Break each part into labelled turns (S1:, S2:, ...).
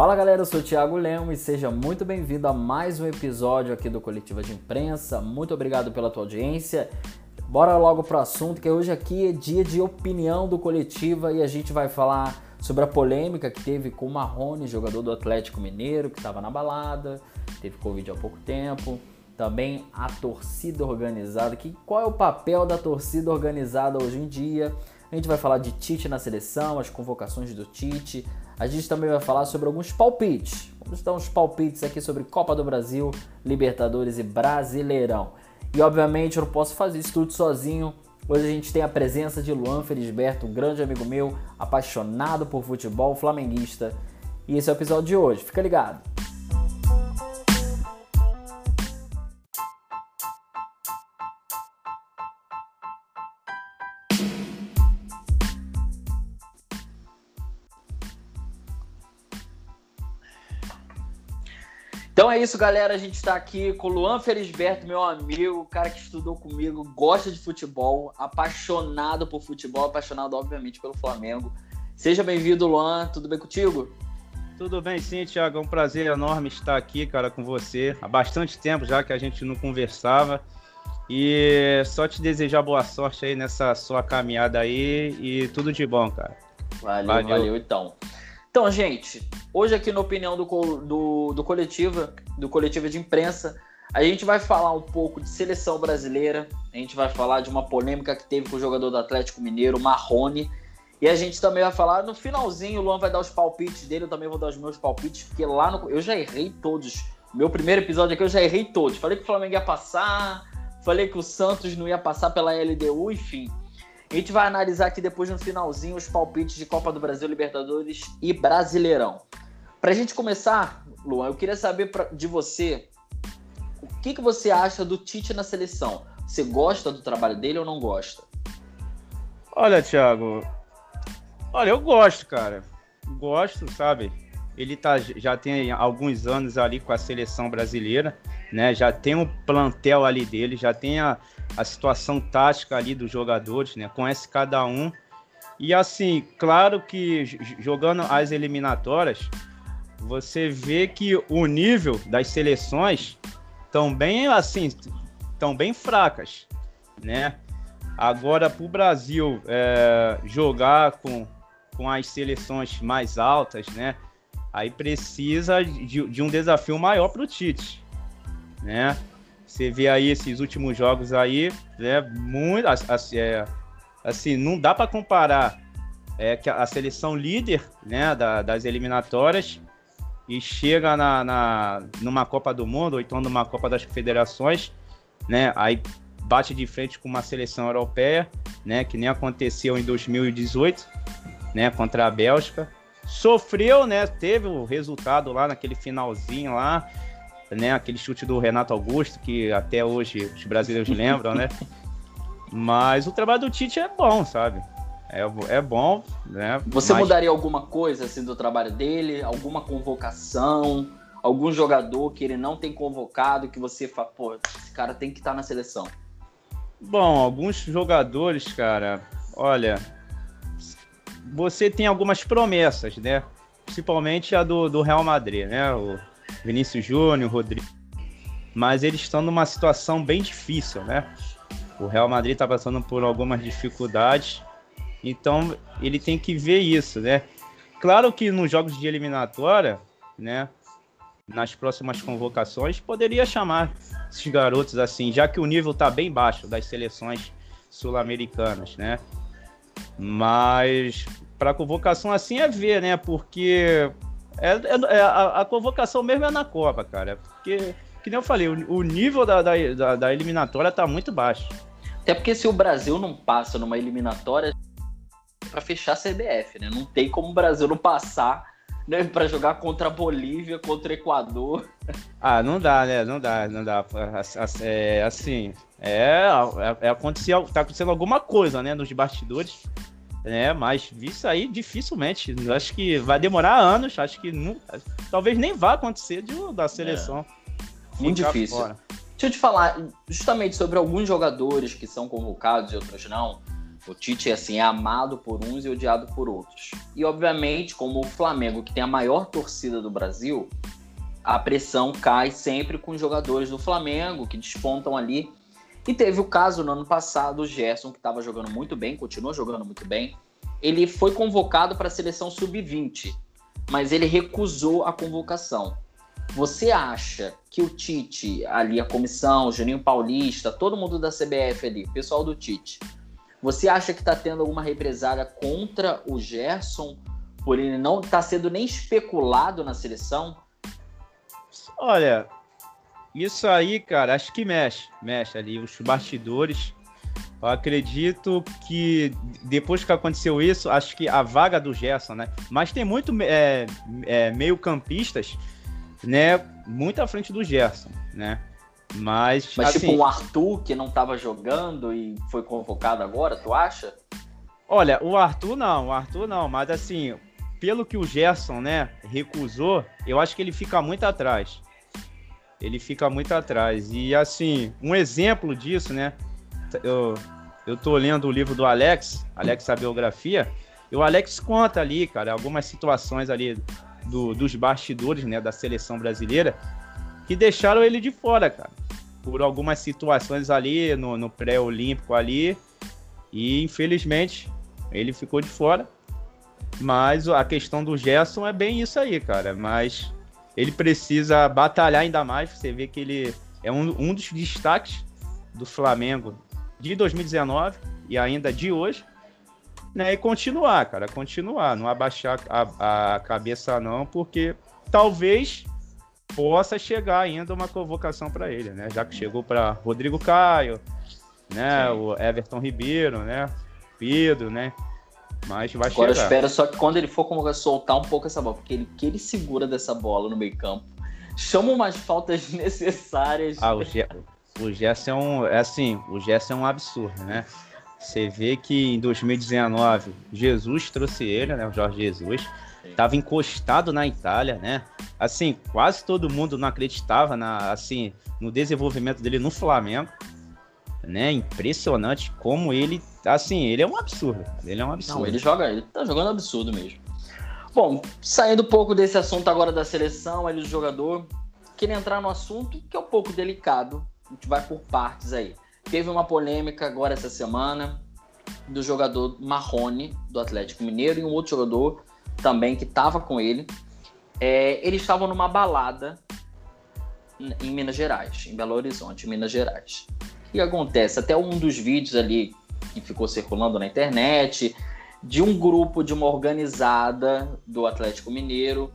S1: Fala galera, eu sou o Thiago Lemos e seja muito bem-vindo a mais um episódio aqui do Coletiva de Imprensa. Muito obrigado pela tua audiência. Bora logo pro assunto, que hoje aqui é dia de opinião do Coletiva e a gente vai falar sobre a polêmica que teve com o Marrone, jogador do Atlético Mineiro, que estava na balada, teve Covid há pouco tempo. Também a torcida organizada, que qual é o papel da torcida organizada hoje em dia? A gente vai falar de Tite na seleção, as convocações do Tite, a gente também vai falar sobre alguns palpites. Vamos dar uns palpites aqui sobre Copa do Brasil, Libertadores e Brasileirão. E obviamente eu não posso fazer isso tudo sozinho. Hoje a gente tem a presença de Luan Felisberto, um grande amigo meu, apaixonado por futebol, flamenguista. E esse é o episódio de hoje. Fica ligado. Então é isso, galera. A gente está aqui com o Luan Felisberto, meu amigo, cara que estudou comigo, gosta de futebol, apaixonado por futebol, apaixonado, obviamente, pelo Flamengo. Seja bem-vindo, Luan. Tudo bem contigo?
S2: Tudo bem, sim, Thiago. É um prazer enorme estar aqui, cara, com você. Há bastante tempo já que a gente não conversava. E só te desejar boa sorte aí nessa sua caminhada aí e tudo de bom, cara.
S1: Valeu, valeu, valeu então. Então, gente, hoje aqui na opinião do, do, do coletiva, do coletiva de imprensa, a gente vai falar um pouco de seleção brasileira, a gente vai falar de uma polêmica que teve com o jogador do Atlético Mineiro, Marrone, e a gente também vai falar, no finalzinho, o Luan vai dar os palpites dele, eu também vou dar os meus palpites, porque lá no. Eu já errei todos. Meu primeiro episódio aqui eu já errei todos. Falei que o Flamengo ia passar, falei que o Santos não ia passar pela LDU, enfim. A gente vai analisar aqui depois no finalzinho os palpites de Copa do Brasil, Libertadores e Brasileirão. Para a gente começar, Luan, eu queria saber pra, de você o que, que você acha do Tite na seleção. Você gosta do trabalho dele ou não gosta?
S2: Olha, Thiago, olha, eu gosto, cara. Gosto, sabe? Ele tá, já tem alguns anos ali com a seleção brasileira, né? Já tem um plantel ali dele, já tem a, a situação tática ali dos jogadores, né? Conhece cada um. E assim, claro que jogando as eliminatórias, você vê que o nível das seleções estão bem assim, estão bem fracas, né? Agora para o Brasil é, jogar com, com as seleções mais altas, né? Aí precisa de, de um desafio maior para o Tite, né? Você vê aí esses últimos jogos aí, né? Muito, assim, é, assim não dá para comparar é, que a seleção líder, né, da, das eliminatórias e chega na, na, numa Copa do Mundo ou então numa Copa das Federações, né? Aí bate de frente com uma seleção europeia, né? Que nem aconteceu em 2018, né? Contra a Bélgica. Sofreu, né? Teve o resultado lá naquele finalzinho lá, né? Aquele chute do Renato Augusto, que até hoje os brasileiros lembram, né? Mas o trabalho do Tite é bom, sabe? É, é bom, né?
S1: Você Mas... mudaria alguma coisa assim do trabalho dele? Alguma convocação? Algum jogador que ele não tem convocado que você fala, pô, esse cara tem que estar tá na seleção?
S2: Bom, alguns jogadores, cara, olha, você tem algumas promessas, né? Principalmente a do, do Real Madrid, né? O Vinícius Júnior, Rodrigo. Mas eles estão numa situação bem difícil, né? O Real Madrid está passando por algumas dificuldades, então ele tem que ver isso, né? Claro que nos jogos de eliminatória, né? Nas próximas convocações, poderia chamar esses garotos assim, já que o nível está bem baixo das seleções sul-americanas, né? Mas para convocação assim é ver, né? Porque é, é, é a, a, convocação mesmo é na Copa, cara. Porque, que nem eu falei, o, o nível da, da, da, eliminatória tá muito baixo.
S1: Até porque se o Brasil não passa numa eliminatória para fechar a CBF, né? Não tem como o Brasil não passar né, para jogar contra a Bolívia, contra o Equador.
S2: Ah, não dá, né? Não dá, não dá. É, assim, é, é, é aconteceu, tá acontecendo alguma coisa, né, nos bastidores né? Mas isso aí dificilmente. Acho que vai demorar anos. Acho que não, talvez nem vá acontecer de, da seleção.
S1: É. Muito difícil. Fora. Deixa eu te falar justamente sobre alguns jogadores que são convocados e outros não. O Tite assim, é amado por uns e odiado por outros. E, obviamente, como o Flamengo, que tem a maior torcida do Brasil, a pressão cai sempre com os jogadores do Flamengo, que despontam ali. E teve o caso no ano passado, o Gerson, que estava jogando muito bem, continua jogando muito bem. Ele foi convocado para a seleção sub-20, mas ele recusou a convocação. Você acha que o Tite, ali a comissão, o Juninho Paulista, todo mundo da CBF ali, pessoal do Tite, você acha que está tendo alguma represália contra o Gerson por ele não estar tá sendo nem especulado na seleção?
S2: Olha, isso aí, cara, acho que mexe, mexe ali os bastidores. Eu acredito que depois que aconteceu isso, acho que a vaga do Gerson, né? Mas tem muito é, é, meio-campistas, né? Muito à frente do Gerson, né? Mas,
S1: Mas tipo, assim, tipo o Arthur que não estava jogando e foi convocado agora, tu acha?
S2: Olha, o Arthur não, o Arthur não, mas assim, pelo que o Gerson, né, recusou, eu acho que ele fica muito atrás. Ele fica muito atrás. E assim, um exemplo disso, né? Eu, eu tô lendo o livro do Alex, Alex a biografia, e o Alex conta ali, cara, algumas situações ali do, dos bastidores, né, da seleção brasileira, que deixaram ele de fora, cara. Por algumas situações ali no, no pré-olímpico ali. E infelizmente ele ficou de fora. Mas a questão do Gerson é bem isso aí, cara. Mas ele precisa batalhar ainda mais. Você vê que ele é um, um dos destaques do Flamengo de 2019 e ainda de hoje. Né, e continuar, cara, continuar, não abaixar a, a cabeça não, porque talvez possa chegar ainda uma convocação para ele, né? Já que chegou para Rodrigo Caio, né? Sim. O Everton Ribeiro, né? Pedro, né? Mas vai
S1: Agora
S2: chegar.
S1: eu espero só que quando ele for convocar, soltar um pouco essa bola, porque ele que ele segura dessa bola no meio campo, chama umas faltas necessárias.
S2: Ah, o, Ge o Gerson é um, é assim, o Gerson é um absurdo, né? Você vê que em 2019 Jesus trouxe ele, né? O Jorge Jesus Tava encostado na Itália, né? Assim, quase todo mundo não acreditava na, assim, no desenvolvimento dele no Flamengo, né? Impressionante como ele, assim, ele é um absurdo. Ele é um absurdo.
S1: Não, ele joga, ele tá jogando absurdo mesmo. Bom, saindo um pouco desse assunto agora da seleção, ali do jogador, queria entrar no assunto que é um pouco delicado. A gente vai por partes aí. Teve uma polêmica agora essa semana do jogador Marrone, do Atlético Mineiro, e um outro jogador também que estava com ele. É, eles estavam numa balada em Minas Gerais, em Belo Horizonte, Minas Gerais. O que acontece? Até um dos vídeos ali que ficou circulando na internet de um grupo de uma organizada do Atlético Mineiro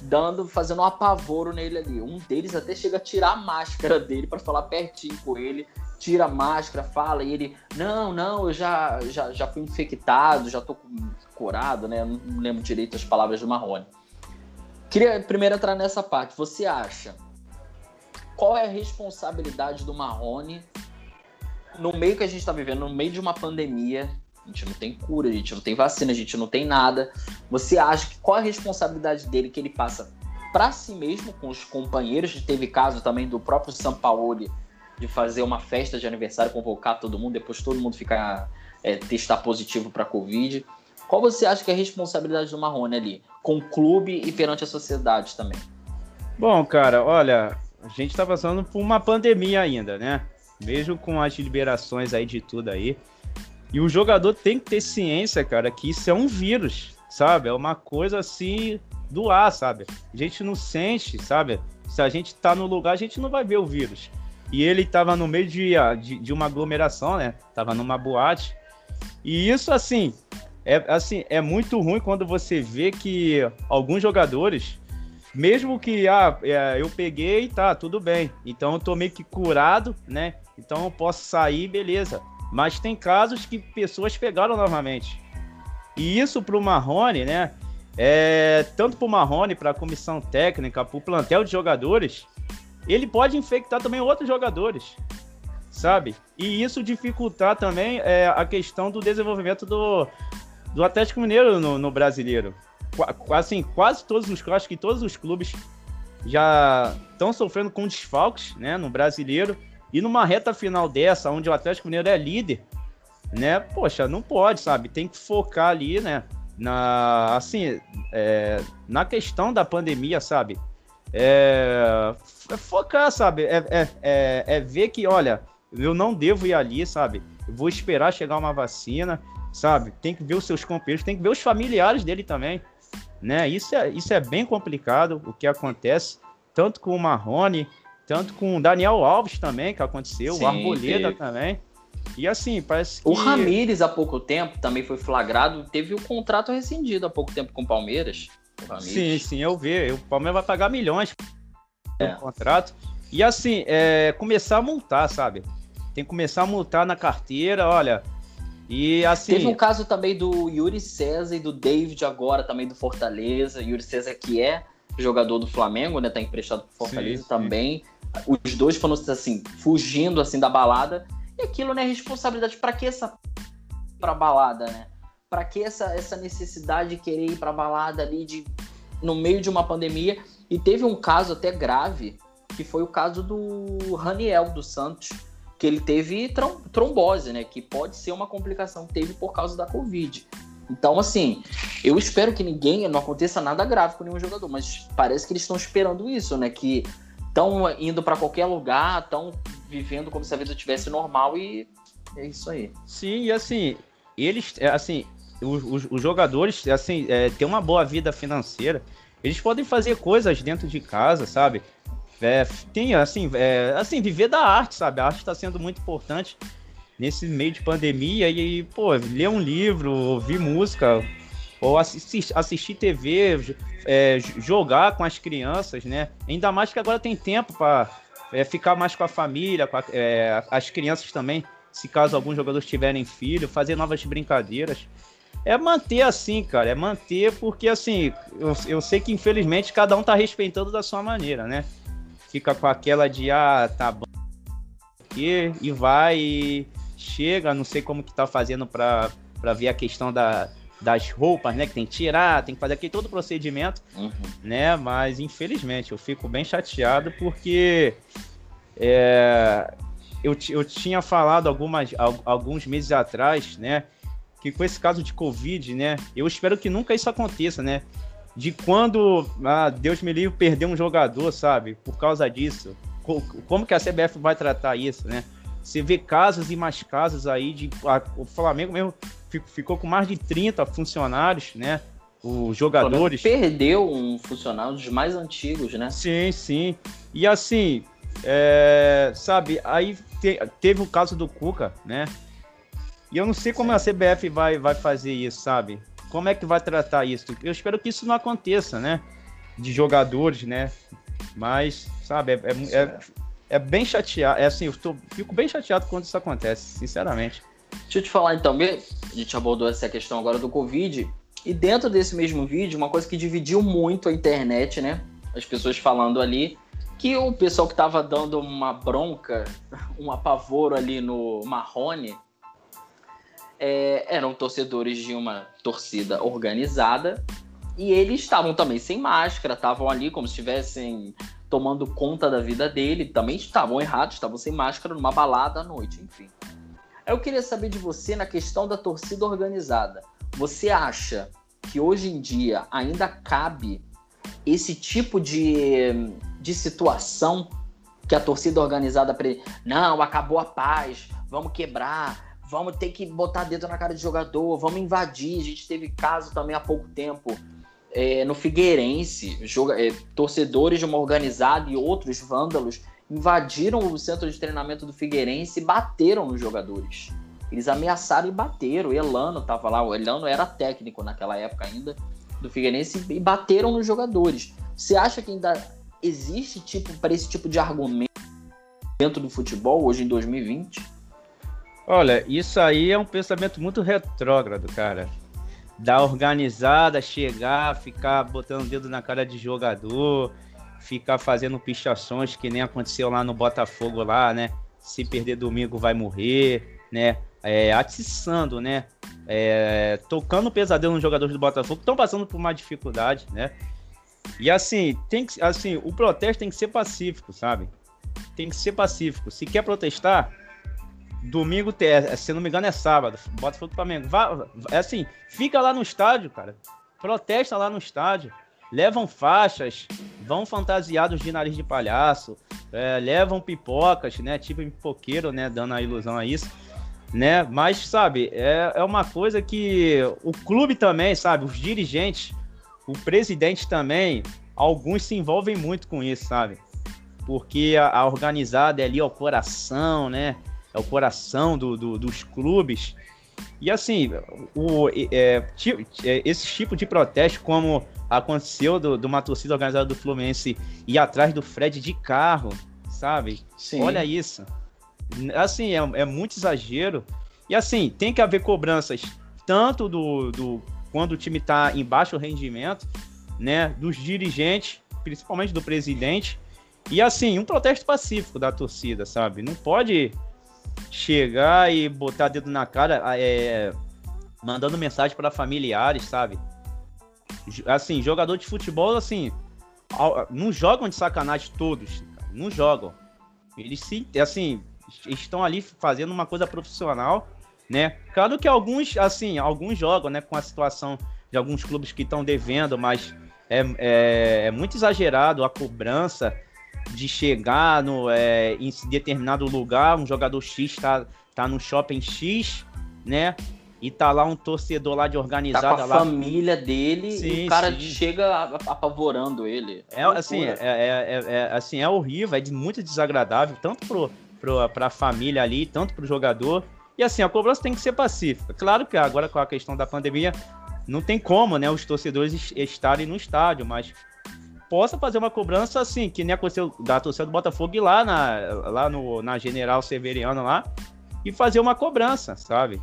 S1: dando, fazendo um apavoro nele ali. Um deles até chega a tirar a máscara dele para falar pertinho com ele, tira a máscara, fala e ele, não, não, eu já já, já fui infectado, já tô curado, né? Não lembro direito as palavras do Marrone. Queria primeiro entrar nessa parte. Você acha qual é a responsabilidade do Marrone no meio que a gente está vivendo, no meio de uma pandemia? A gente não tem cura, a gente não tem vacina, a gente não tem nada. Você acha que qual é a responsabilidade dele que ele passa para si mesmo com os companheiros? Teve caso também do próprio Sampaoli de fazer uma festa de aniversário, convocar todo mundo, depois todo mundo ficar é, testar positivo para Covid. Qual você acha que é a responsabilidade do Marrone ali, com o clube e perante a sociedade também?
S2: Bom, cara, olha, a gente está passando por uma pandemia ainda, né? Mesmo com as liberações aí de tudo aí. E o jogador tem que ter ciência, cara, que isso é um vírus, sabe? É uma coisa assim do ar, sabe? A gente não sente, sabe? Se a gente tá no lugar, a gente não vai ver o vírus. E ele tava no meio de, de, de uma aglomeração, né? Tava numa boate. E isso, assim, é, assim, é muito ruim quando você vê que alguns jogadores, mesmo que ah, é, eu peguei, tá, tudo bem. Então eu tô meio que curado, né? Então eu posso sair, beleza. Mas tem casos que pessoas pegaram novamente. E isso pro Marrone, né? É, tanto pro Marrone, pra comissão técnica, pro plantel de jogadores, ele pode infectar também outros jogadores, sabe? E isso dificultar também é, a questão do desenvolvimento do, do Atlético Mineiro no, no brasileiro. Qu assim, quase todos os, acho que todos os clubes já estão sofrendo com desfalques, né, no brasileiro. E numa reta final dessa, onde o Atlético Mineiro é líder, né? Poxa, não pode, sabe? Tem que focar ali, né? Na, assim, é, na questão da pandemia, sabe? É, é focar, sabe? É, é, é, é ver que, olha, eu não devo ir ali, sabe? Eu vou esperar chegar uma vacina, sabe? Tem que ver os seus companheiros, tem que ver os familiares dele também, né? Isso é, isso é bem complicado, o que acontece, tanto com o Marrone, tanto com o Daniel Alves também, que aconteceu, Sim, o Arboleda teve. também. E assim, parece que.
S1: O Ramires, há pouco tempo, também foi flagrado, teve o contrato rescindido há pouco tempo com o Palmeiras.
S2: Sim, sim, eu vi. O Palmeiras vai pagar milhões é. no contrato. E assim, é, começar a multar, sabe? Tem que começar a multar na carteira, olha. E assim.
S1: Teve um caso também do Yuri César e do David agora também do Fortaleza. Yuri César que é jogador do Flamengo, né? Tá emprestado pro Fortaleza sim, também. Sim. Os dois foram assim, fugindo assim da balada. E aquilo, né, responsabilidade para que essa pra balada, né? Para que essa, essa necessidade de querer ir pra balada ali de no meio de uma pandemia? E teve um caso até grave, que foi o caso do Raniel dos Santos, que ele teve trombose, né? Que pode ser uma complicação que teve por causa da Covid. Então, assim, eu espero que ninguém, não aconteça nada grave com nenhum jogador, mas parece que eles estão esperando isso, né? Que estão indo para qualquer lugar, estão vivendo como se a vida tivesse normal e é isso aí.
S2: Sim, e assim, eles, é, assim, os, os, jogadores, assim, é, têm uma boa vida financeira, eles podem fazer coisas dentro de casa, sabe? É, tem, assim, é, assim, viver da arte, sabe? A arte está sendo muito importante nesse meio de pandemia e, pô, ler um livro, ouvir música, ou assistir, assistir TV, é, jogar com as crianças, né? Ainda mais que agora tem tempo para é, ficar mais com a família, com a, é, as crianças também, se caso alguns jogadores tiverem filho, fazer novas brincadeiras. É manter assim, cara, é manter, porque assim, eu, eu sei que infelizmente cada um tá respeitando da sua maneira, né? Fica com aquela de, ah, tá bom, e, e vai, e chega, não sei como que tá fazendo para ver a questão da, das roupas, né? Que tem que tirar, tem que fazer aquele todo o procedimento, uhum. né? Mas infelizmente eu fico bem chateado porque é, eu, eu tinha falado algumas, alguns meses atrás, né? Que com esse caso de Covid, né? Eu espero que nunca isso aconteça, né? De quando, ah, Deus me livre, perder um jogador, sabe? Por causa disso. Como que a CBF vai tratar isso, né? Você vê casos e mais casos aí de. A, o Flamengo mesmo ficou com mais de 30 funcionários, né? Os jogadores.
S1: Perdeu um funcionário dos mais antigos, né?
S2: Sim, sim. E assim, é, sabe, aí te, teve o caso do Cuca, né? E eu não sei como a CBF vai, vai fazer isso, sabe? Como é que vai tratar isso? Eu espero que isso não aconteça, né? De jogadores, né? Mas, sabe, é, é, é, é bem chateado. É assim, eu tô, fico bem chateado quando isso acontece, sinceramente.
S1: Deixa eu te falar então, a gente abordou essa questão agora do Covid, e dentro desse mesmo vídeo, uma coisa que dividiu muito a internet, né? As pessoas falando ali que o pessoal que tava dando uma bronca, um apavoro ali no Marrone, é, eram torcedores de uma torcida organizada e eles estavam também sem máscara, estavam ali como se estivessem tomando conta da vida dele, também estavam errados, estavam sem máscara numa balada à noite, enfim. Eu queria saber de você na questão da torcida organizada. Você acha que hoje em dia ainda cabe esse tipo de, de situação que a torcida organizada pre... não acabou a paz, vamos quebrar, vamos ter que botar dedo na cara de jogador, vamos invadir. A gente teve caso também há pouco tempo é, no Figueirense, joga... é, torcedores de uma organizada e outros vândalos invadiram o centro de treinamento do Figueirense e bateram nos jogadores. Eles ameaçaram e bateram. Elano estava lá, o Elano era técnico naquela época ainda do Figueirense e bateram nos jogadores. Você acha que ainda existe tipo para esse tipo de argumento dentro do futebol hoje em 2020?
S2: Olha, isso aí é um pensamento muito retrógrado, cara. Da organizada chegar, ficar botando o dedo na cara de jogador, ficar fazendo pichações que nem aconteceu lá no Botafogo lá, né? Se perder domingo vai morrer, né? É, atiçando, né? É, tocando pesadelo nos jogadores do Botafogo estão passando por uma dificuldade, né? E assim, tem que, assim, o protesto tem que ser pacífico, sabe? Tem que ser pacífico. Se quer protestar, domingo, é, se não me engano, é sábado. Botafogo Flamengo. Vá, é assim, fica lá no estádio, cara. Protesta lá no estádio. Levam faixas, vão fantasiados de nariz de palhaço, é, levam pipocas, né? Tipo pipoqueiro, né? Dando a ilusão a isso né? Mas, sabe, é, é uma coisa que o clube também, sabe, os dirigentes, o presidente também, alguns se envolvem muito com isso, sabe? Porque a, a organizada é ali é o coração, né? É o coração do, do dos clubes. E assim, o, é, é, esse tipo de protesto, como aconteceu do, de uma torcida organizada do Fluminense ir atrás do Fred de carro, sabe? Sim. Olha isso. Assim, é, é muito exagero. E assim, tem que haver cobranças tanto do, do quando o time está em baixo rendimento, né, dos dirigentes, principalmente do presidente, e assim, um protesto pacífico da torcida, sabe? Não pode chegar e botar dedo na cara, é, mandando mensagem para familiares, sabe? Assim, jogador de futebol, assim, não jogam de sacanagem todos, não jogam. Eles se, assim, estão ali fazendo uma coisa profissional, né? Claro que alguns, assim, alguns jogam, né, com a situação de alguns clubes que estão devendo, mas é, é, é, muito exagerado a cobrança de chegar no, é, em determinado lugar, um jogador X tá, tá no shopping X, né? E tá lá um torcedor lá de organizada. Tá
S1: com a
S2: lá...
S1: família dele sim, e o cara sim. chega apavorando ele.
S2: É, assim, é, é, é, assim, é horrível, é de muito desagradável, tanto pro, para a família ali, tanto para o jogador. E assim, a cobrança tem que ser pacífica. Claro que agora com a questão da pandemia, não tem como, né, os torcedores estarem no estádio, mas possa fazer uma cobrança assim, que nem aconteceu da torcida do Botafogo lá na, lá no, na General Severiano lá e fazer uma cobrança, sabe?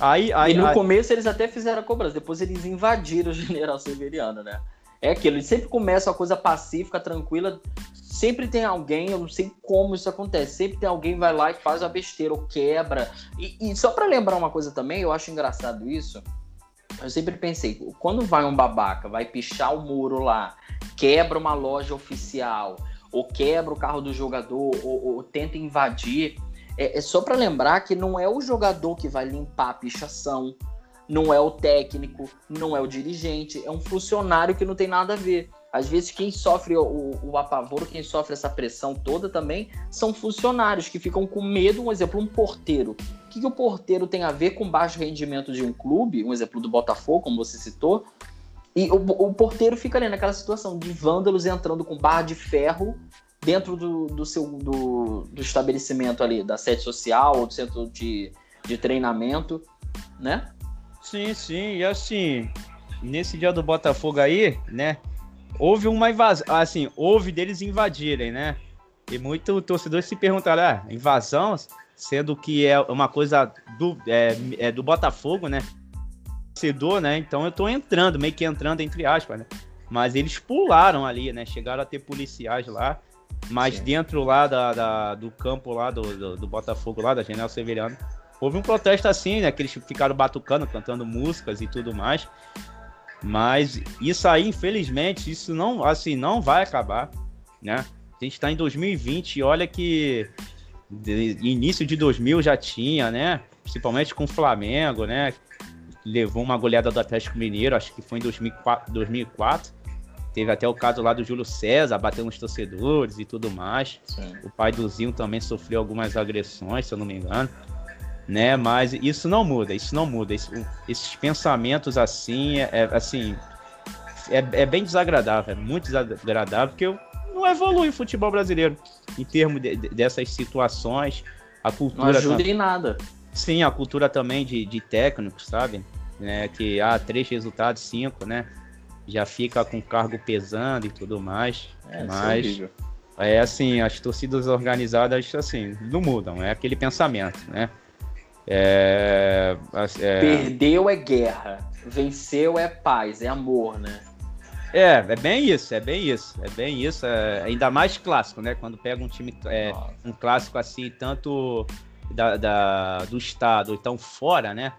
S1: Aí, aí, e no aí... começo eles até fizeram a cobrança, depois eles invadiram o General Severiano, né? É aquilo, eles sempre começam a coisa pacífica, tranquila, sempre tem alguém, eu não sei como isso acontece, sempre tem alguém vai lá e faz a besteira ou quebra. E, e só para lembrar uma coisa também, eu acho engraçado isso. Eu sempre pensei, quando vai um babaca, vai pichar o muro lá, quebra uma loja oficial, ou quebra o carro do jogador, ou, ou tenta invadir, é, é só para lembrar que não é o jogador que vai limpar a pichação, não é o técnico, não é o dirigente, é um funcionário que não tem nada a ver. Às vezes, quem sofre o, o apavoro, quem sofre essa pressão toda também, são funcionários que ficam com medo. Um exemplo, um porteiro. O que, que o porteiro tem a ver com baixo rendimento de um clube? Um exemplo do Botafogo, como você citou. E o, o porteiro fica ali naquela situação de vândalos entrando com barra de ferro dentro do, do seu do, do estabelecimento ali, da sede social ou do centro de, de treinamento, né?
S2: Sim, sim. E assim, nesse dia do Botafogo aí, né? Houve uma invasão, assim, houve deles invadirem, né? E muito torcedor se perguntaram, ah, invasão, sendo que é uma coisa do, é, é do Botafogo, né? Torcedor, né? Então eu tô entrando, meio que entrando entre aspas, né? Mas eles pularam ali, né? Chegaram a ter policiais lá, mas Sim. dentro lá da, da, do campo lá do, do, do, Botafogo, lá da General Severiano, houve um protesto assim, né? Que eles ficaram batucando, cantando músicas e tudo mais. Mas isso aí, infelizmente, isso não, assim, não vai acabar, né? A gente está em 2020 e olha que de, início de 2000 já tinha, né? Principalmente com o Flamengo, né? Levou uma goleada do Atlético Mineiro, acho que foi em 2004. 2004. Teve até o caso lá do Júlio César, batendo nos torcedores e tudo mais. Sim. O pai do Zinho também sofreu algumas agressões, se eu não me engano né? Mas isso não muda, isso não muda. Isso, esses pensamentos assim, é, é assim, é, é, bem desagradável, é muito desagradável, porque não evolui o futebol brasileiro em termos de, de, dessas situações. A cultura
S1: não ajuda em nada.
S2: Sim, a cultura também de, de técnicos, sabe? Né, que há ah, três resultados, cinco, né? Já fica com cargo pesando e tudo mais. É, mas é, é assim, as torcidas organizadas assim não mudam, é aquele pensamento, né?
S1: É, é... Perdeu é guerra, venceu é paz, é amor, né?
S2: É, é bem isso, é bem isso, é bem isso, é, ainda mais clássico, né? Quando pega um time, é, um clássico assim, tanto da, da, do estado, então fora, né?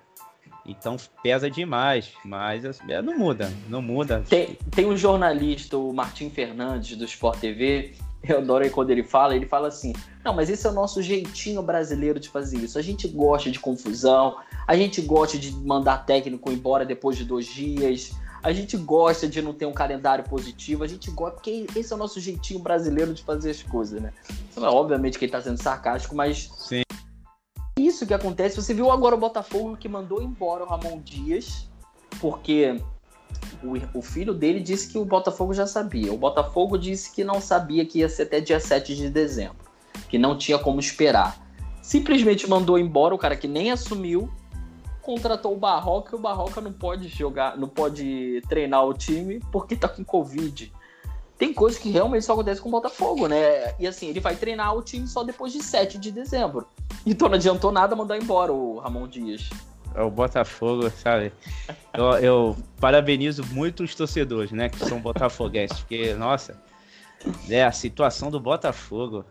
S2: Então pesa demais, mas assim, é, não muda, não muda.
S1: Tem, tem um jornalista, o Martim Fernandes, do Sport TV, eu adoro quando ele fala, ele fala assim: não, mas esse é o nosso jeitinho brasileiro de fazer isso. A gente gosta de confusão, a gente gosta de mandar técnico embora depois de dois dias, a gente gosta de não ter um calendário positivo, a gente gosta, porque esse é o nosso jeitinho brasileiro de fazer as coisas, né? Então, obviamente que ele tá sendo sarcástico, mas.
S2: Sim.
S1: Isso que acontece. Você viu agora o Botafogo que mandou embora o Ramon Dias, porque o, o, filho dele disse que o Botafogo já sabia. O Botafogo disse que não sabia que ia ser até dia 7 de dezembro, que não tinha como esperar. Simplesmente mandou embora o cara que nem assumiu contratou o Barroca e o Barroca não pode jogar, não pode treinar o time porque tá com Covid. Tem coisa que realmente só acontece com o Botafogo, né? E assim, ele vai treinar o time só depois de 7 de dezembro. Então não adiantou nada mandar embora o Ramon Dias.
S2: É o Botafogo, sabe? Eu, eu parabenizo muito os torcedores, né? Que são botafoguenses, porque, nossa, é, a situação do Botafogo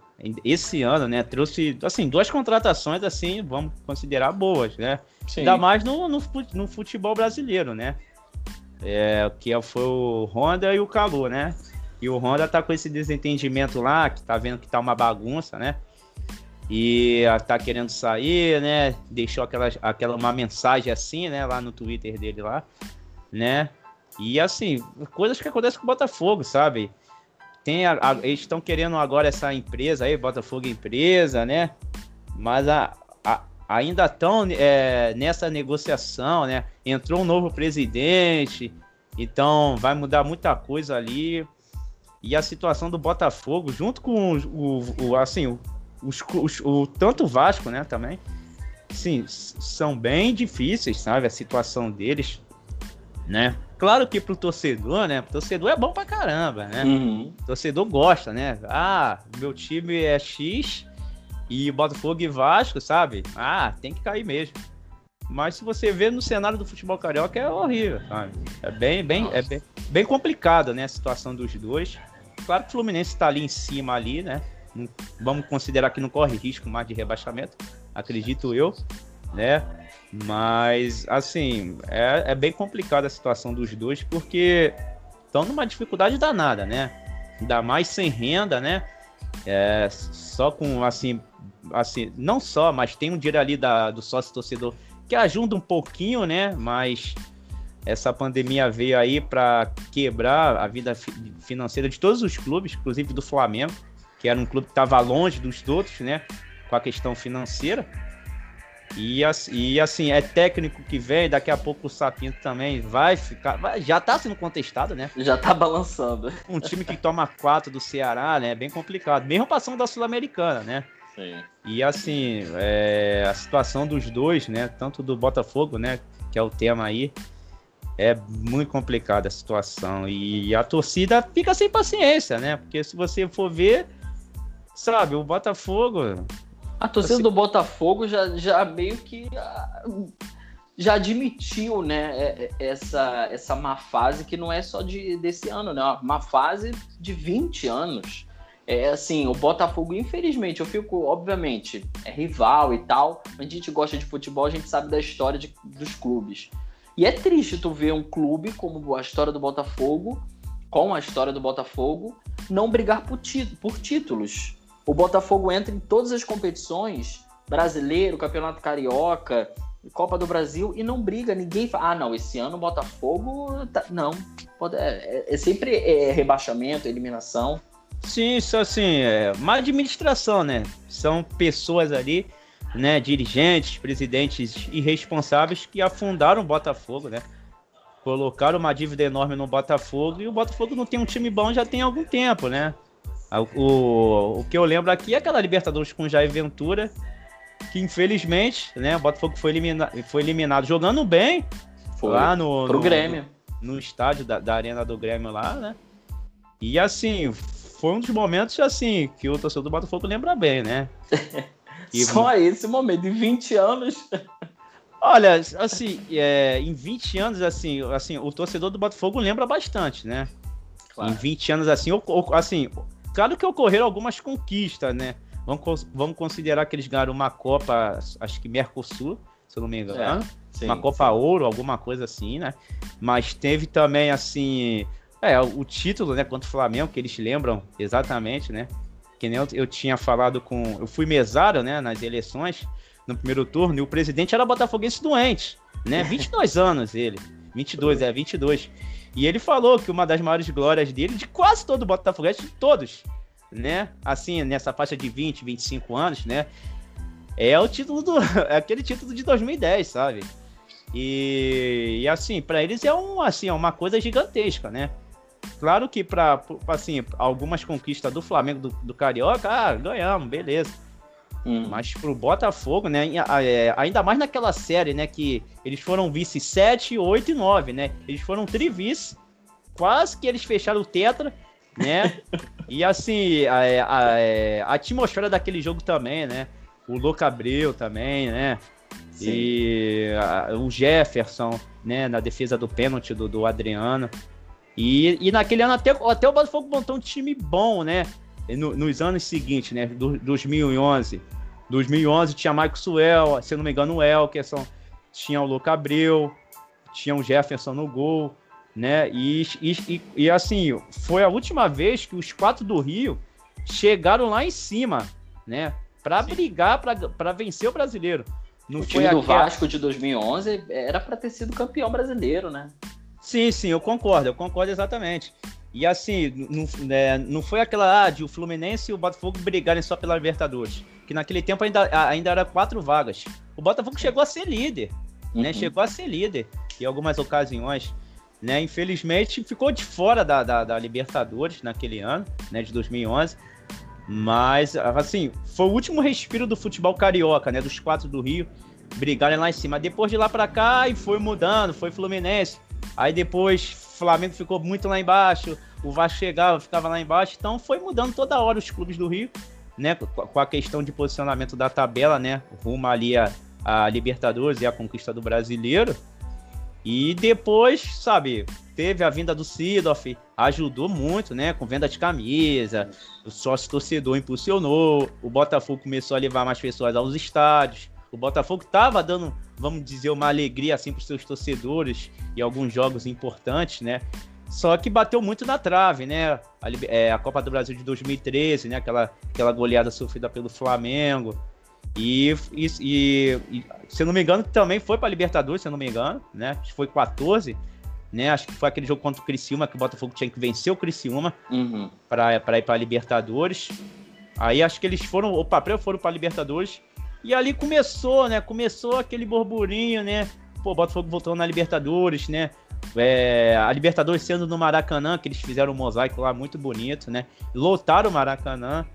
S2: esse ano, né, trouxe, assim, duas contratações, assim, vamos considerar boas, né? Sim. Ainda mais no, no, futebol brasileiro, né? É, que foi o Honda e o Calu, né? E o Honda tá com esse desentendimento lá, que tá vendo que tá uma bagunça, né? E tá querendo sair, né? Deixou aquela, aquela uma mensagem assim, né? Lá no Twitter dele lá, né? E assim, coisas que acontecem com o Botafogo, sabe? Tem a, a, eles estão querendo agora essa empresa aí, Botafogo empresa, né? Mas a, ainda estão é, nessa negociação, né? Entrou um novo presidente, então vai mudar muita coisa ali. E a situação do Botafogo, junto com o, o, o assim, os, os, o tanto Vasco, né, também, sim, são bem difíceis, sabe, a situação deles, né? Claro que pro torcedor, né? Pro torcedor é bom pra caramba, né? Uhum. O torcedor gosta, né? Ah, meu time é X e Botafogo e Vasco, sabe? Ah, tem que cair mesmo. Mas se você vê no cenário do futebol carioca é horrível, sabe? É bem, bem, é bem, bem complicado, né? A situação dos dois. Claro que o Fluminense tá ali em cima ali, né? Vamos considerar que não corre risco mais de rebaixamento, acredito eu, né? Mas, assim, é, é bem complicada a situação dos dois, porque estão numa dificuldade danada, né? Ainda mais sem renda, né? É, só com, assim, assim, não só, mas tem um dinheiro ali da, do sócio torcedor que ajuda um pouquinho, né? Mas essa pandemia veio aí para quebrar a vida financeira de todos os clubes, inclusive do Flamengo, que era um clube que estava longe dos outros, né? Com a questão financeira. E, e assim, é técnico que vem, daqui a pouco o Sapinto também vai ficar. Vai, já tá sendo contestado, né?
S1: Já tá balançando.
S2: Um time que toma quatro do Ceará, né? É bem complicado. Mesmo passando da Sul-Americana, né? Sim. E assim, é, a situação dos dois, né? Tanto do Botafogo, né? Que é o tema aí. É muito complicada a situação. E a torcida fica sem paciência, né? Porque se você for ver, sabe, o Botafogo
S1: a torcida assim... do Botafogo já, já meio que ah, já admitiu, né, é, é, essa, essa má fase que não é só de, desse ano, né? Uma má fase de 20 anos. É assim, o Botafogo, infelizmente, eu fico, obviamente, é rival e tal, a gente gosta de futebol, a gente sabe da história de, dos clubes. E é triste tu ver um clube como a história do Botafogo, com a história do Botafogo, não brigar por, por títulos. O Botafogo entra em todas as competições, brasileiro, Campeonato Carioca, Copa do Brasil, e não briga. Ninguém fala, ah, não, esse ano o Botafogo. Tá... Não. É, é, é sempre é rebaixamento, eliminação.
S2: Sim, isso assim, é uma administração, né? São pessoas ali, né, dirigentes, presidentes irresponsáveis que afundaram o Botafogo, né? Colocaram uma dívida enorme no Botafogo e o Botafogo não tem um time bom já tem algum tempo, né? O, o que eu lembro aqui é aquela Libertadores com Jair Ventura, que infelizmente, né, o Botafogo foi, elimina, foi eliminado jogando bem
S1: foi. lá no,
S2: Pro no, Grêmio. No, no estádio da, da, Arena do Grêmio lá, né? E assim, foi um dos momentos assim que o torcedor do Botafogo lembra bem, né?
S1: E, Só esse momento, em 20 anos.
S2: Olha, assim, é, em 20 anos, assim, assim, o torcedor do Botafogo lembra bastante, né? Claro. Em 20 anos, assim, ou, ou, assim, Claro que ocorreram algumas conquistas, né? Vamos, vamos considerar que eles ganharam uma Copa, acho que Mercosul, se eu não me engano. É, sim, uma Copa sim. Ouro, alguma coisa assim, né? Mas teve também, assim, É, o título, né, contra o Flamengo, que eles lembram exatamente, né? Que nem eu, eu tinha falado com. Eu fui mesário, né, nas eleições, no primeiro turno, e o presidente era botafoguense doente, né? 22 anos ele. 22, é, 22. E ele falou que uma das maiores glórias dele, de quase todo botafoguense, de todos, né? Assim, nessa faixa de 20, 25 anos, né? É o título do. É aquele título de 2010, sabe? E, e assim, para eles é um, assim, é uma coisa gigantesca, né? Claro que para assim, algumas conquistas do Flamengo, do, do Carioca, ah, ganhamos, beleza. Hum. Mas pro Botafogo, né? É, ainda mais naquela série, né? Que eles foram vice 7, 8 e 9, né? Eles foram trivice. Quase que eles fecharam o Tetra, né? e assim, a, a, é, a, atmosfera daquele jogo também, né? O Louco Abreu também, né? Sim. E a, o Jefferson, né? Na defesa do pênalti do, do Adriano. E, e naquele ano até, até o Botafogo montou um time bom, né? No, nos anos seguintes, né? Do, 2011. 2011 tinha Michael Suel, se não me engano, o Elkerson, tinha o Luca Abreu, tinha o Jefferson no gol, né? E, e, e, assim, foi a última vez que os quatro do Rio chegaram lá em cima, né? Para brigar, para vencer o brasileiro.
S1: Não o time do Vasco de 2011 era para ter sido campeão brasileiro, né?
S2: Sim, sim, eu concordo, eu concordo exatamente. E assim, não, é, não foi aquela ah, de o Fluminense e o Botafogo brigarem só pela Libertadores. Que naquele tempo ainda, ainda era quatro vagas. O Botafogo chegou a ser líder, né? uhum. né? Chegou a ser líder em algumas ocasiões. Né? Infelizmente ficou de fora da, da, da Libertadores naquele ano, né? De 2011. Mas, assim, foi o último respiro do futebol carioca, né? Dos quatro do Rio brigarem lá em cima. Depois de lá para cá, e foi mudando, foi Fluminense, Aí depois Flamengo ficou muito lá embaixo, o Vasco chegava, ficava lá embaixo. Então foi mudando toda hora os clubes do Rio, né? Com a questão de posicionamento da tabela, né? Rumo ali a, a Libertadores e a conquista do brasileiro. E depois, sabe, teve a vinda do Sidoff, ajudou muito, né? Com venda de camisa, o sócio torcedor impulsionou, o Botafogo começou a levar mais pessoas aos estádios. O Botafogo estava dando, vamos dizer, uma alegria assim para os seus torcedores e alguns jogos importantes, né? Só que bateu muito na trave, né? A, é, a, Copa do Brasil de 2013, né? Aquela, aquela goleada sofrida pelo Flamengo. E, e, e, se eu não me engano, também foi para Libertadores, se eu não me engano, né? Acho que foi 14, né? Acho que foi aquele jogo contra o Criciúma que o Botafogo tinha que vencer o Criciúma uhum. para ir para Libertadores. Aí acho que eles foram, o papel foram para Libertadores e ali começou, né? Começou aquele burburinho, né? Pô, Botafogo voltou na Libertadores, né? É, a Libertadores sendo no Maracanã, que eles fizeram um mosaico lá muito bonito, né? Lotaram o Maracanã.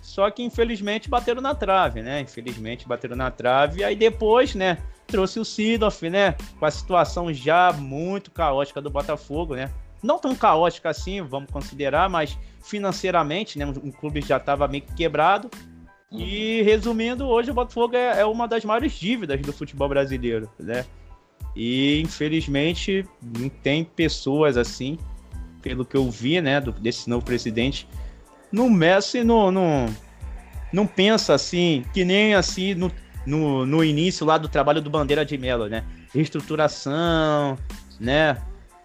S2: Só que infelizmente bateram na trave, né? Infelizmente bateram na trave. Aí depois, né? Trouxe o Sidoff, né? Com a situação já muito caótica do Botafogo, né? Não tão caótica assim, vamos considerar, mas financeiramente, né? Um clube já estava meio que quebrado. E resumindo, hoje o Botafogo é, é, uma das maiores dívidas do futebol brasileiro, né? E infelizmente não tem pessoas assim, pelo que eu vi, né, do, desse novo presidente, no Messi não, não, não pensa assim, que nem assim no, no, no início lá do trabalho do Bandeira de Melo, né? Reestruturação, né?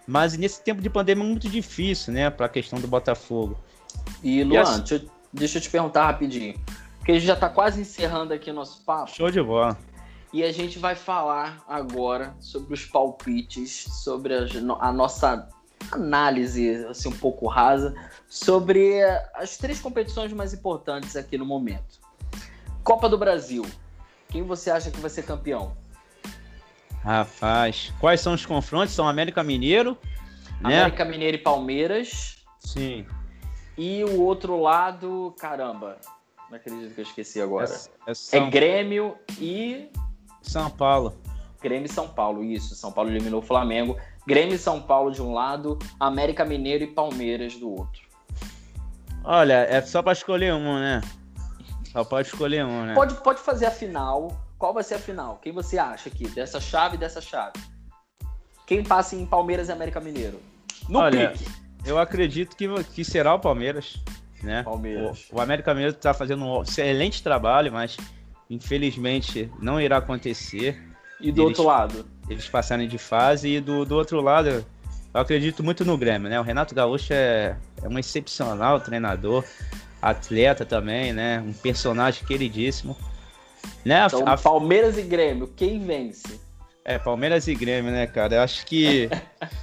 S2: Mas nesse tempo de pandemia é muito difícil, né, para a questão do Botafogo.
S1: E Luan, e assim... deixa, deixa eu te perguntar rapidinho. Porque a gente já está quase encerrando aqui o nosso papo.
S2: Show de bola.
S1: E a gente vai falar agora sobre os palpites, sobre a, a nossa análise assim, um pouco rasa sobre as três competições mais importantes aqui no momento. Copa do Brasil. Quem você acha que vai ser campeão?
S2: Rapaz, quais são os confrontos? São América Mineiro,
S1: né? América Mineiro e Palmeiras.
S2: Sim.
S1: E o outro lado, caramba, não acredito que eu esqueci agora. É, é, São... é Grêmio e.
S2: São Paulo.
S1: Grêmio e São Paulo, isso. São Paulo eliminou o Flamengo. Grêmio e São Paulo de um lado, América Mineiro e Palmeiras do outro.
S2: Olha, é só para escolher um, né? Só pode escolher um, né?
S1: Pode, pode fazer a final. Qual vai ser a final? Quem você acha aqui? Dessa chave e dessa chave? Quem passa em Palmeiras e América Mineiro?
S2: No Olha, pique. Eu acredito que, que será o Palmeiras né?
S1: Palmeiras.
S2: O, o América Mineiro está fazendo um excelente trabalho, mas infelizmente não irá acontecer.
S1: E do eles, outro lado?
S2: Eles passarem de fase. E do, do outro lado, eu acredito muito no Grêmio, né? O Renato Gaúcho é, é um excepcional treinador, atleta também, né? Um personagem queridíssimo.
S1: Né? Então, a... Palmeiras e Grêmio, quem vence?
S2: É, Palmeiras e Grêmio, né, cara? Eu acho que.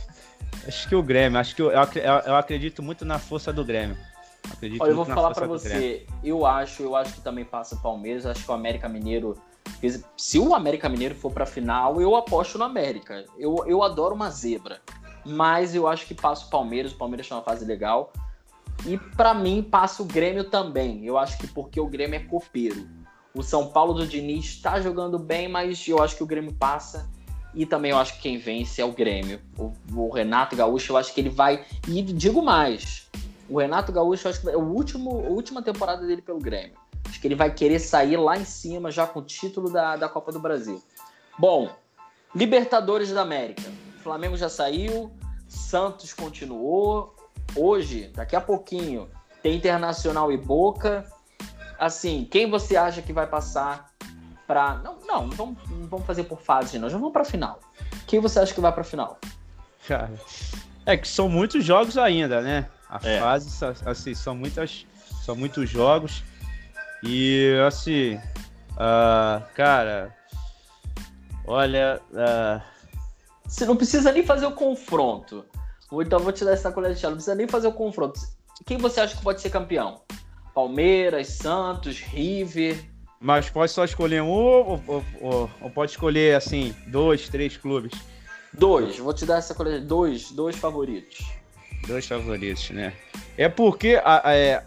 S2: acho que o Grêmio, acho que eu, eu, eu acredito muito na força do Grêmio.
S1: Acredito Olha, eu vou falar para você, eu acho, eu acho que também passa o Palmeiras, acho que o América Mineiro se o América Mineiro for para final, eu aposto no América. Eu, eu adoro uma zebra, mas eu acho que passa o Palmeiras, o Palmeiras está numa fase legal. E para mim passa o Grêmio também. Eu acho que porque o Grêmio é copeiro. O São Paulo do Diniz está jogando bem, mas eu acho que o Grêmio passa. E também eu acho que quem vence é o Grêmio. O, o Renato Gaúcho, eu acho que ele vai. E digo mais: o Renato Gaúcho, acho que é o último, a última temporada dele pelo Grêmio. Acho que ele vai querer sair lá em cima, já com o título da, da Copa do Brasil. Bom, Libertadores da América. O Flamengo já saiu, Santos continuou. Hoje, daqui a pouquinho, tem Internacional e Boca. Assim, quem você acha que vai passar para Não, não, não vamos, não vamos fazer por fases, não. Já vamos para final. Quem você acha que vai para final?
S2: Cara, é que são muitos jogos ainda, né? A é. fase, assim, são muitas, são muitos jogos. E assim, uh, cara, olha. Uh...
S1: Você não precisa nem fazer o confronto. Então vou te dar essa colher de chá. Não precisa nem fazer o confronto. Quem você acha que pode ser campeão? Palmeiras, Santos, River.
S2: Mas pode só escolher um ou, ou, ou, ou pode escolher assim, dois, três clubes?
S1: Dois, vou te dar essa colher. Dois, dois favoritos.
S2: Dois favoritos, né? É porque a, a, é,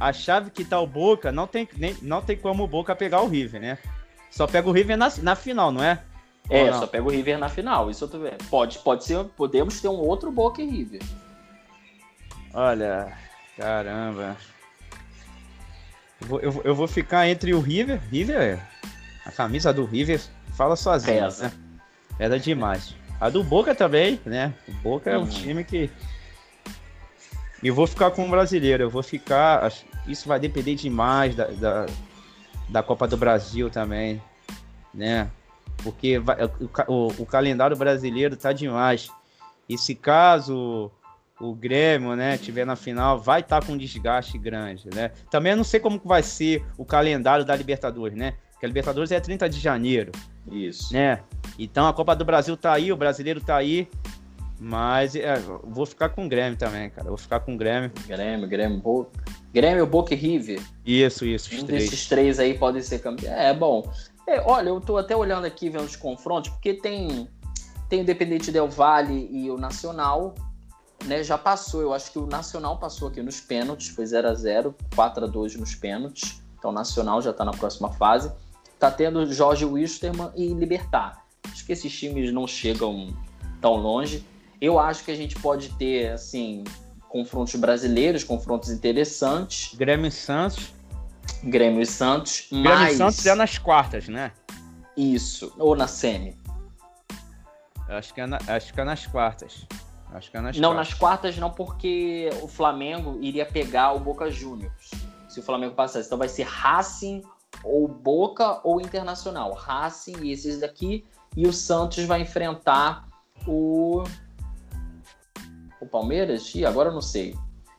S2: a chave que tá o Boca, não tem, nem, não tem como o Boca pegar o River, né? Só pega o River na, na final, não é?
S1: É, não? só pega o River na final. Isso eu tô vendo. Pode, pode ser, podemos ter um outro Boca e River.
S2: Olha, caramba. Eu vou, eu, eu vou ficar entre o River. River, a camisa do River fala sozinha, Pesa. né? Era demais. A do Boca também, né? O Boca é um uhum. time que e vou ficar com o brasileiro. Eu vou ficar. Isso vai depender demais da, da, da Copa do Brasil também, né? Porque vai, o, o, o, calendário brasileiro tá demais. E se caso o Grêmio, né, tiver na final, vai estar tá com um desgaste grande, né? Também eu não sei como vai ser o calendário da Libertadores, né? Porque a Libertadores é 30 de janeiro.
S1: Isso.
S2: Né? Então a Copa do Brasil tá aí, o brasileiro tá aí. Mas é, vou ficar com o Grêmio também, cara. Vou ficar com o Grêmio.
S1: Grêmio, Grêmio, Bo... Grêmio, Boca e River.
S2: Isso, isso.
S1: Um três. desses três aí podem ser campeão. É, bom. É, olha, eu tô até olhando aqui, vendo os confrontos, porque tem, tem o Independente Del Vale e o Nacional, né? Já passou. Eu acho que o Nacional passou aqui nos pênaltis, foi 0 a 0 4 a 2 nos pênaltis. Então o Nacional já tá na próxima fase. Tá tendo Jorge Wisterman e Libertar. Acho que esses times não chegam tão longe. Eu acho que a gente pode ter, assim, confrontos brasileiros, confrontos interessantes.
S2: Grêmio e Santos.
S1: Grêmio e Santos.
S2: Grêmio mas... e Santos é nas quartas, né?
S1: Isso. Ou na semi.
S2: Acho que é, na... acho que é nas quartas. Acho que é nas
S1: não,
S2: quartas.
S1: nas quartas não, porque o Flamengo iria pegar o Boca Juniors. Se o Flamengo passasse. Então vai ser Racing ou Boca ou Internacional. Racing e esses daqui. E o Santos vai enfrentar o o Palmeiras? E agora eu não sei.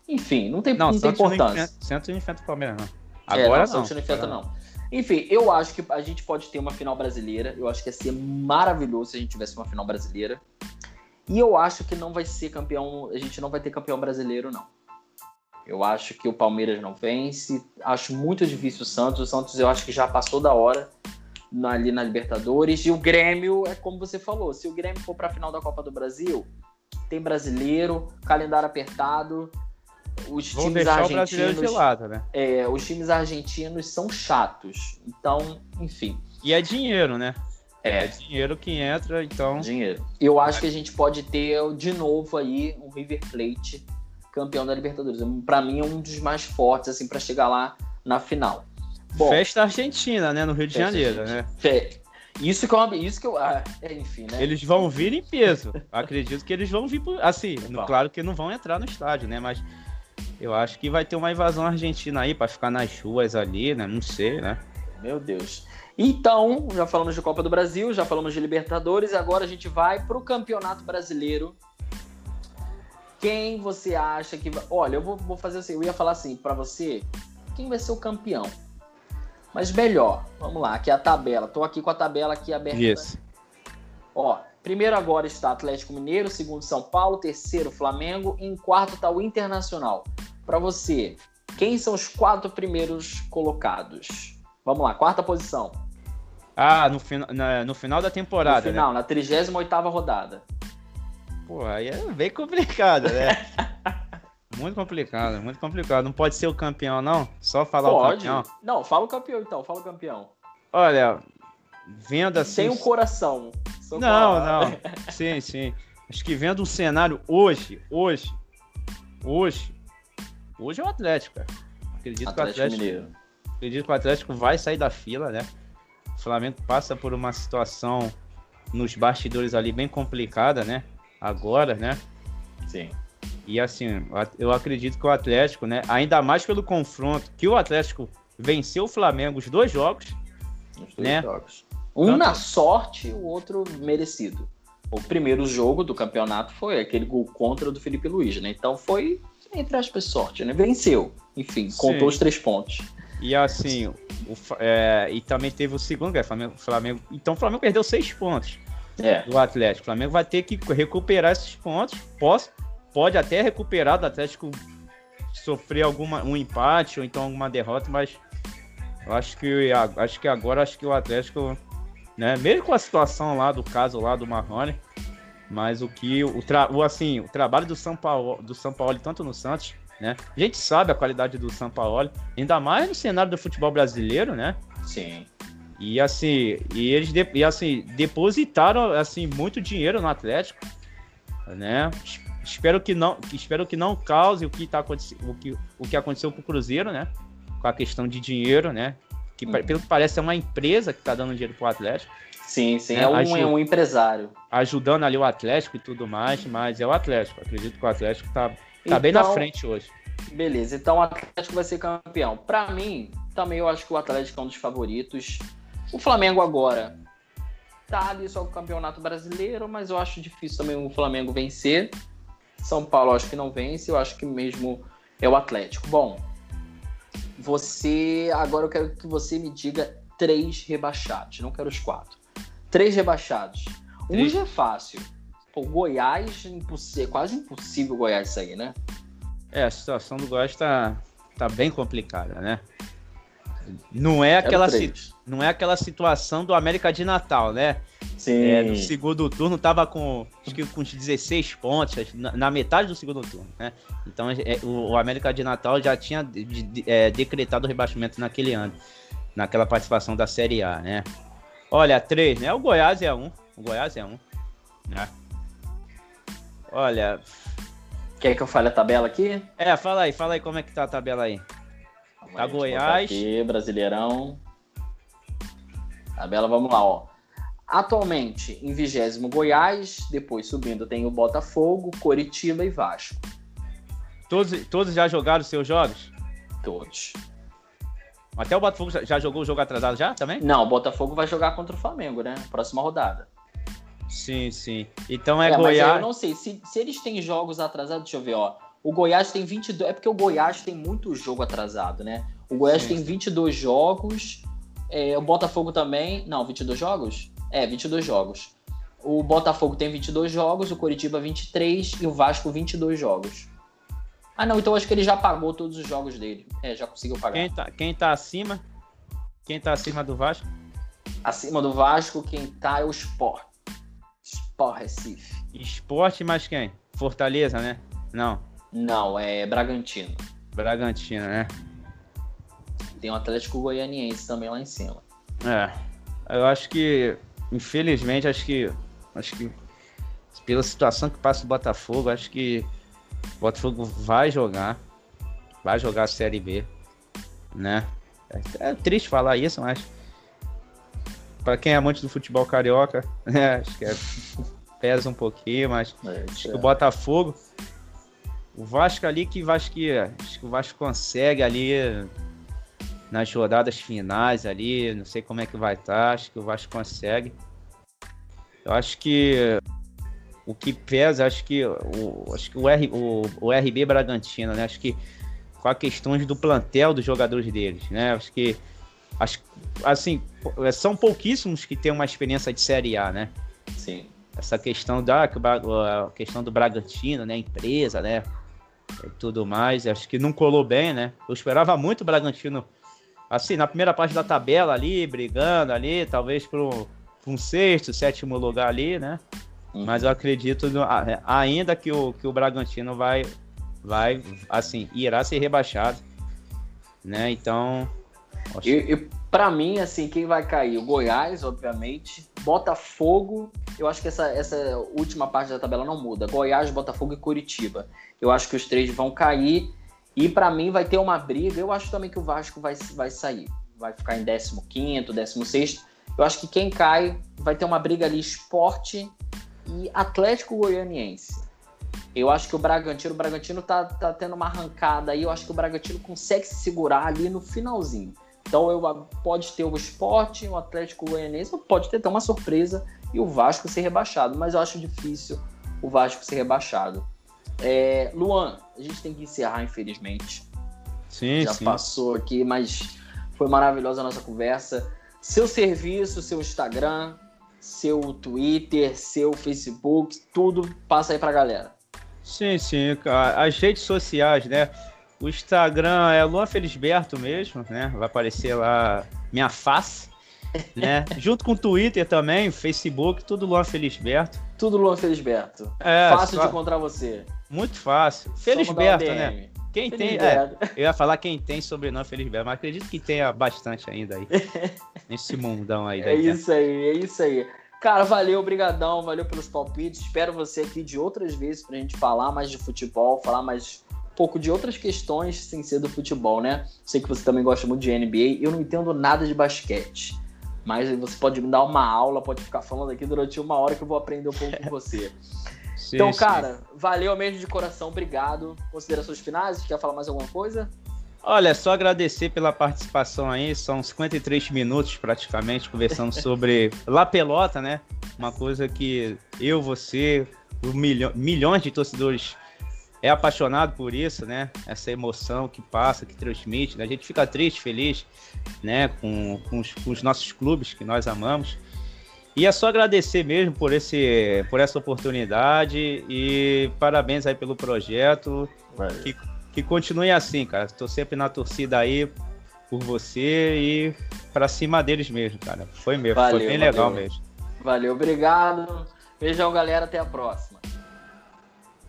S1: Enfim, não tem, não, não tem importância.
S2: Santos não enfrenta o Palmeiras, não.
S1: Agora é, não, não. Santos não enfrenta, não. Enfim, eu acho que a gente pode ter uma final brasileira. Eu acho que ia ser maravilhoso se a gente tivesse uma final brasileira. E eu acho que não vai ser campeão. A gente não vai ter campeão brasileiro, não. Eu acho que o Palmeiras não vence. Acho muito difícil o Santos. O Santos eu acho que já passou da hora ali na Libertadores. E o Grêmio, é como você falou: se o Grêmio for para a final da Copa do Brasil, tem brasileiro, calendário apertado. Os Vão times argentinos. De lado, né? É, os times argentinos são chatos. Então, enfim.
S2: E é dinheiro, né? É. é dinheiro que entra, então.
S1: Dinheiro. Eu acho que a gente pode ter de novo aí um River Plate campeão da Libertadores. Para mim é um dos mais fortes assim para chegar lá na final.
S2: Bom, Festa Argentina, né, no Rio de Janeiro, né?
S1: Fe... Isso que eu, isso que eu, ah, é, enfim, né?
S2: Eles vão vir em peso. Acredito que eles vão vir, por, assim, no, claro que não vão entrar no estádio, né? Mas eu acho que vai ter uma invasão argentina aí para ficar nas ruas ali, né? Não sei, né?
S1: Meu Deus. Então, já falamos de Copa do Brasil, já falamos de Libertadores, e agora a gente vai para o Campeonato Brasileiro, Quem você acha que vai. Olha, eu vou, vou fazer assim, eu ia falar assim para você, quem vai ser o campeão? Mas melhor, vamos lá, aqui é a tabela. Tô aqui com a tabela aqui aberta.
S2: Isso.
S1: Ó, primeiro agora está Atlético Mineiro, segundo São Paulo, terceiro Flamengo, e em quarto está o Internacional. Para você, quem são os quatro primeiros colocados? Vamos lá, quarta posição.
S2: Ah, no, fin na, no final da temporada,
S1: No final,
S2: né?
S1: na 38ª rodada.
S2: Pô, aí é bem complicado, né? muito complicado, muito complicado. Não pode ser o campeão, não? Só falar o
S1: Pode?
S2: campeão.
S1: Não, fala o campeão então, fala o campeão.
S2: Olha, vendo assim...
S1: Tem um coração.
S2: Não,
S1: falar.
S2: não. Sim, sim. Acho que vendo um cenário hoje, hoje, hoje, hoje é o Atlético, cara. Acredito que o
S1: Atlético
S2: Atlético,
S1: Mineiro.
S2: acredito que o Atlético vai sair da fila, né? O Flamengo passa por uma situação nos bastidores ali bem complicada, né? Agora, né?
S1: Sim.
S2: E assim, eu acredito que o Atlético, né? Ainda mais pelo confronto que o Atlético venceu o Flamengo os dois jogos.
S1: Os dois
S2: Né?
S1: jogos. Um na sorte, o outro merecido. O primeiro jogo do campeonato foi aquele gol contra do Felipe Luiz, né? Então foi, entre aspas, sorte, né? Venceu. Enfim,
S2: Sim.
S1: contou os três pontos.
S2: E assim, o é, e também teve o segundo, que é o Flamengo, Flamengo. Então o Flamengo perdeu seis pontos
S1: É.
S2: do Atlético. O Flamengo vai ter que recuperar esses pontos. Pode, pode até recuperar do Atlético sofrer alguma, um empate ou então alguma derrota, mas eu acho que, acho que agora acho que o Atlético, né, mesmo com a situação lá do caso lá do Marrone, mas o que o, tra, o assim, o trabalho do São Paulo, do São Paulo tanto no Santos, né? A gente sabe a qualidade do São Paulo, ainda mais no cenário do futebol brasileiro, né?
S1: Sim.
S2: E assim, e eles de- e, assim, depositaram assim muito dinheiro no Atlético, né? Es- Espero que não, espero que não cause o que tá acontecendo, o que, o que aconteceu com o Cruzeiro, né? Com a questão de dinheiro, né? Que
S1: Uhum.
S2: pelo que parece é uma empresa que tá dando dinheiro pro Atlético,
S1: Sim, sim.
S2: É,
S1: É, um,
S2: acho-
S1: é um empresário.
S2: ajudando ali o Atlético e tudo mais, mas é o Atlético. Acredito que o Atlético tá, tá bem na
S1: Então,
S2: frente hoje.
S1: Beleza, então o Atlético vai ser campeão. Pra mim, também eu acho que o Atlético é um dos favoritos. O Flamengo agora tá ali só com o Campeonato Brasileiro, mas eu acho difícil também o Flamengo vencer. São Paulo acho que não vence, eu acho que mesmo é o Atlético. Bom, você agora eu quero que você me diga três rebaixados, não quero os quatro. Três rebaixados. Um já é fácil. Pô, Goiás, é quase impossível o Goiás sair, né?
S2: É, a situação do Goiás tá, tá bem complicada, né? Não é aquela, não é aquela situação do América de Natal, né?
S1: Sim.
S2: É, no segundo turno tava com, acho que com uns 16 pontos, na, na metade do segundo turno, né? Então é, o, o América de Natal já tinha de- de- é, decretado o rebaixamento naquele ano, naquela participação da Série A, né? Olha, três, né? O Goiás é um, o Goiás é um, né? Olha,
S1: Quer que eu fale a tabela aqui?
S2: é, fala aí, fala aí como é que tá a tabela aí.
S1: Vamos
S2: Tá Goiás.
S1: Aqui, Brasileirão. Tabela, vamos lá, ó. Atualmente, em vigésimo Goiás, depois subindo tem o Botafogo, Coritiba e Vasco.
S2: Todos, todos já jogaram seus jogos?
S1: Todos.
S2: Até o Botafogo já, já jogou o jogo atrasado já também?
S1: Não, o Botafogo vai jogar contra o Flamengo, né? Próxima rodada.
S2: Sim, sim. Então é,
S1: É, mas
S2: Goiás.
S1: eu não sei. Se, se eles têm jogos atrasados, deixa eu ver, ó. O Goiás tem 22. É porque o Goiás tem muito jogo atrasado, né? O Goiás
S2: Sim.
S1: tem 22 jogos. é, o Botafogo também. Não, 22 jogos? É, 22 jogos. O Botafogo tem 22 jogos, o Coritiba 23 e o Vasco 22 jogos. Ah, não, então acho que ele já pagou todos os jogos dele. É, já conseguiu pagar.
S2: Quem tá, quem tá acima? Quem tá acima do Vasco?
S1: Acima do Vasco, quem tá é o Sport. Sport Recife.
S2: Esporte, mas quem? Fortaleza, né? Não.
S1: Não, é Bragantino.
S2: Bragantino, né?
S1: Tem o Atlético Goianiense também lá em cima.
S2: É. Eu acho que, infelizmente, acho que. Acho que. Pela situação que passa o Botafogo, acho que o Botafogo vai jogar. Vai jogar a Série B. Né? É, é triste falar isso, mas. Pra quem é amante do futebol carioca, né? Acho que é- pesa um pouquinho, mas Acho que o Botafogo. O Vasco ali que Vasco que acho que o Vasco consegue ali nas rodadas finais ali, não sei como é que vai estar, acho que o Vasco consegue. Eu acho que o que pesa, acho que o, acho que o, R, o, o RB Bragantino, né? Acho que com a questões do plantel dos jogadores deles, né? Acho que acho, assim, são pouquíssimos que têm uma experiência de Série A, né?
S1: Sim.
S2: Essa questão da a questão do Bragantino, né? Empresa, né? E tudo mais, acho que não colou bem, né? Eu esperava muito o Bragantino, assim, na primeira parte da tabela ali, brigando ali, talvez por um, sexto, sétimo lugar ali, né? Uhum. Mas eu acredito no, ainda que o, que o Bragantino vai, vai, assim, irá ser rebaixado, né? Então.
S1: E, e para mim, assim, quem vai cair? O Goiás, obviamente. Botafogo, eu acho que essa, essa última parte da tabela não muda. Goiás, Botafogo e Curitiba. Eu acho que os três vão cair. E para mim vai ter uma briga. Eu acho também que o Vasco vai, vai sair. Vai ficar em 15, 16. Eu acho que quem cai vai ter uma briga ali esporte e Atlético Goianiense. Eu acho que o Bragantino, o Bragantino tá, tá tendo uma arrancada aí, eu acho que o Bragantino consegue se segurar ali no finalzinho. Então eu, pode ter o esporte, o Atlético Goianiense, pode ter até uma surpresa e o Vasco ser rebaixado, mas eu acho difícil o Vasco ser rebaixado. É, Luan, a gente tem que encerrar, infelizmente.
S2: Sim,
S1: Já
S2: sim.
S1: passou aqui, mas foi maravilhosa a nossa conversa. Seu serviço, seu Instagram, seu Twitter, seu Facebook, tudo passa aí pra galera.
S2: Sim, sim, as redes sociais, né? O Instagram é Luan Felisberto mesmo, né? Vai aparecer lá minha face, né? Junto com o Twitter também, Facebook, tudo Luan Felisberto.
S1: Tudo Luan Felisberto. É, fácil só... de encontrar você.
S2: Muito fácil. Felisberto, né? Quem tem. É, eu ia falar quem tem sobrenome Felisberto, mas acredito que tenha bastante ainda aí. nesse mundão aí.
S1: É isso aí, é isso aí. Cara, valeu, brigadão, valeu pelos palpites. Espero você aqui de outras vezes pra gente falar mais de futebol, falar mais pouco de outras questões sem ser do futebol, né? Sei que você também gosta muito de NBA. Eu não entendo nada de basquete. Mas você pode me dar uma aula, pode ficar falando aqui durante uma hora que eu vou aprender um pouco com você. Sim, então, cara, sim. valeu mesmo de coração, obrigado. Considerações finais? Quer falar mais alguma coisa?
S2: Olha, só agradecer pela participação aí, são 53 minutos praticamente conversando sobre La Pelota, né? Uma coisa que eu, você, milho milhões de torcedores é apaixonado por isso, né? Essa emoção que passa, que transmite. Né? A gente fica triste, feliz, né? Com, com os, com, os, nossos clubes que nós amamos. E é só agradecer mesmo por, esse, por essa oportunidade e parabéns aí pelo projeto. Que que continue assim, cara. Estou sempre na torcida aí por você e para cima deles mesmo, cara. Foi mesmo, valeu, foi bem valeu. legal mesmo.
S1: Valeu, obrigado. Beijão, galera. Até a próxima.